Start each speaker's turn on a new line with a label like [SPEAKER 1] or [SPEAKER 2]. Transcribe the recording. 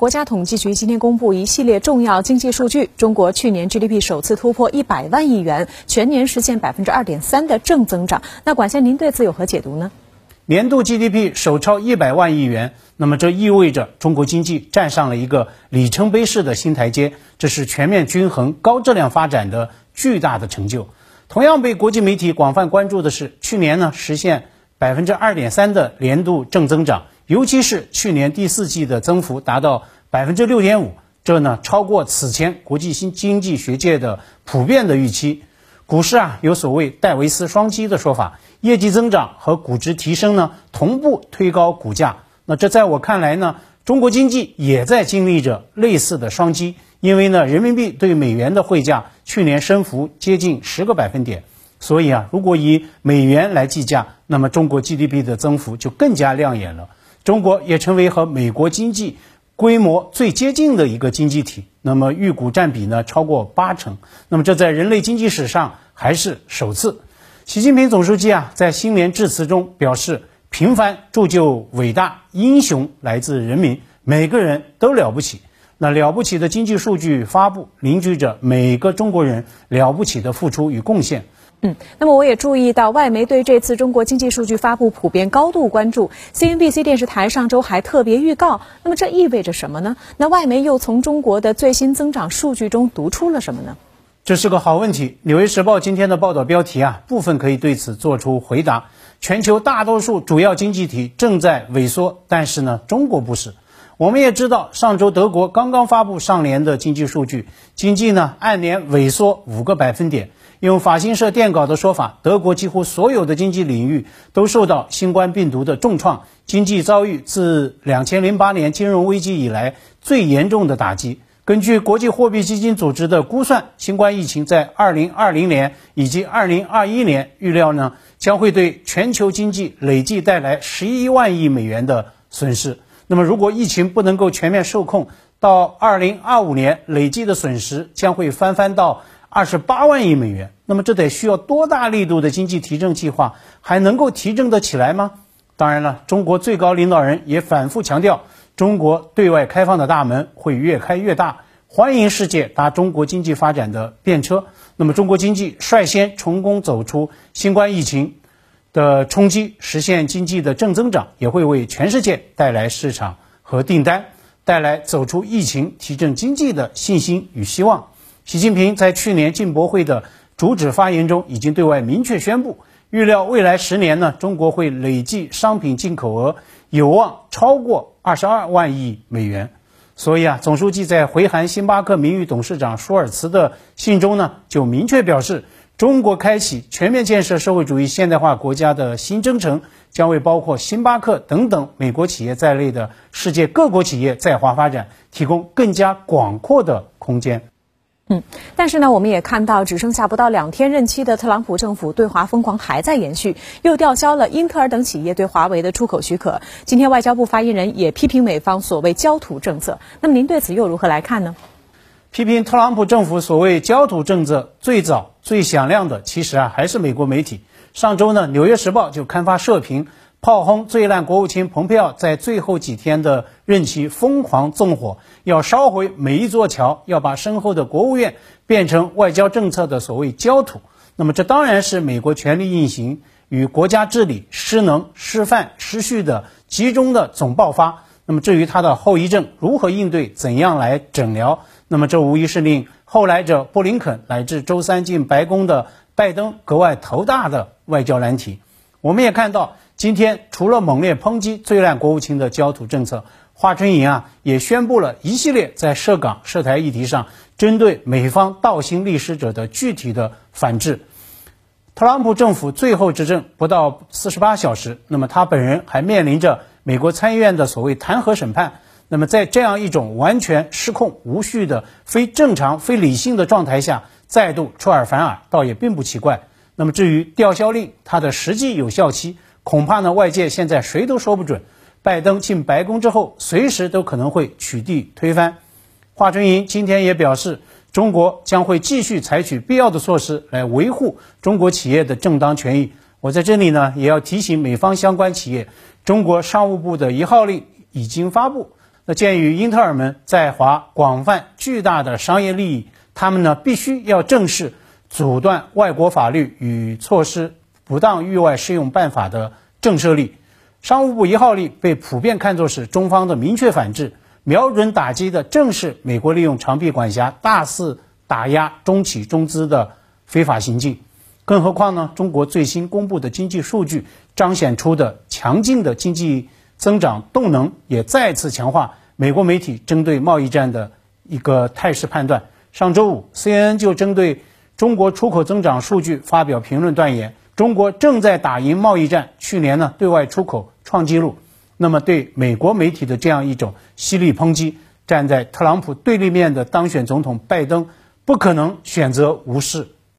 [SPEAKER 1] 国家统计局今天公布一系列重要经济数据，中国去年 GDP 首次突破一百万亿元，全年实现百分之二点三的正增长。那管先，您对此有何解读呢？
[SPEAKER 2] 年度 GDP 首超一百万亿元，那么这意味着中国经济站上了一个里程碑式的新台阶，这是全面均衡、高质量发展的巨大的成就。同样被国际媒体广泛关注的是，去年呢实现百分之二点三的年度正增长。尤其是去年第四季的增幅达到百分之六点五，这呢超过此前国际新经济学界的普遍的预期。股市啊有所谓戴维斯双击的说法，业绩增长和估值提升呢同步推高股价。那这在我看来呢，中国经济也在经历着类似的双击，因为呢人民币对美元的汇价去年升幅接近十个百分点，所以啊如果以美元来计价，那么中国 GDP 的增幅就更加亮眼了。中国也成为和美国经济规模最接近的一个经济体，那么预估占比呢超过八成，那么这在人类经济史上还是首次。习近平总书记啊在新年致辞中表示：“平凡铸就伟大，英雄来自人民，每个人都了不起。”那了不起的经济数据发布，凝聚着每个中国人了不起的付出与贡献。
[SPEAKER 1] 嗯，那么我也注意到，外媒对这次中国经济数据发布普遍高度关注。CNBC 电视台上周还特别预告，那么这意味着什么呢？那外媒又从中国的最新增长数据中读出了什么呢？
[SPEAKER 2] 这是个好问题。《纽约时报》今天的报道标题啊，部分可以对此做出回答。全球大多数主要经济体正在萎缩，但是呢，中国不是。我们也知道，上周德国刚刚发布上年的经济数据，经济呢按年萎缩五个百分点。用法新社电稿的说法，德国几乎所有的经济领域都受到新冠病毒的重创，经济遭遇自2008年金融危机以来最严重的打击。根据国际货币基金组织的估算，新冠疫情在2020年以及2021年预料呢将会对全球经济累计带来11万亿美元的损失。那么，如果疫情不能够全面受控，到2025年累计的损失将会翻番到。二十八万亿美元，那么这得需要多大力度的经济提振计划，还能够提振得起来吗？当然了，中国最高领导人也反复强调，中国对外开放的大门会越开越大，欢迎世界搭中国经济发展的便车。那么，中国经济率先成功走出新冠疫情的冲击，实现经济的正增长，也会为全世界带来市场和订单，带来走出疫情、提振经济的信心与希望。习近平在去年进博会的主旨发言中，已经对外明确宣布，预料未来十年呢，中国会累计商品进口额有望超过二十二万亿美元。所以啊，总书记在回函星巴克名誉董事长舒尔茨的信中呢，就明确表示，中国开启全面建设社会主义现代化国家的新征程，将为包括星巴克等等美国企业在内的世界各国企业在华发展提供更加广阔的空间。
[SPEAKER 1] 嗯，但是呢，我们也看到，只剩下不到两天任期的特朗普政府对华疯狂还在延续，又吊销了英特尔等企业对华为的出口许可。今天外交部发言人也批评美方所谓焦土政策。那么您对此又如何来看呢？
[SPEAKER 2] 批评特朗普政府所谓焦土政策，最早最响亮的其实啊还是美国媒体。上周呢，《纽约时报》就刊发社评。炮轰最烂国务卿蓬佩奥在最后几天的任期疯狂纵火，要烧毁每一座桥，要把身后的国务院变成外交政策的所谓焦土。那么这当然是美国权力运行与国家治理失能、失范、失序的集中的总爆发。那么至于它的后遗症如何应对，怎样来诊疗，那么这无疑是令后来者布林肯乃至周三进白宫的拜登格外头大的外交难题。我们也看到。今天除了猛烈抨击最烂国务卿的焦土政策，华春莹啊也宣布了一系列在涉港涉台议题上针对美方倒行逆施者的具体的反制。特朗普政府最后执政不到四十八小时，那么他本人还面临着美国参议院的所谓弹劾审判。那么在这样一种完全失控、无序的非正常、非理性的状态下，再度出尔反尔，倒也并不奇怪。那么至于吊销令，它的实际有效期。恐怕呢，外界现在谁都说不准。拜登进白宫之后，随时都可能会取缔推翻。华春莹今天也表示，中国将会继续采取必要的措施来维护中国企业的正当权益。我在这里呢，也要提醒美方相关企业，中国商务部的一号令已经发布，那鉴于英特尔们在华广泛巨大的商业利益，他们呢必须要正视阻断外国法律与措施不当域外适用办法的震慑力。商务部一号令被普遍看作是中方的明确反制，瞄准打击的正是美国利用长臂管辖大肆打压中企中资的非法行径。更何况呢，中国最新公布的经济数据彰显出的强劲的经济增长动能，也再次强化。美国媒体针对贸易战的一个态势判断，上周五，CNN 就针对中国出口增长数据发表评论，断言中国正在打赢贸易战。去年呢，对外出口创纪录。那么，对美国媒体的这样一种犀利抨击，站在特朗普对立面的当选总统拜登不可能选择无视。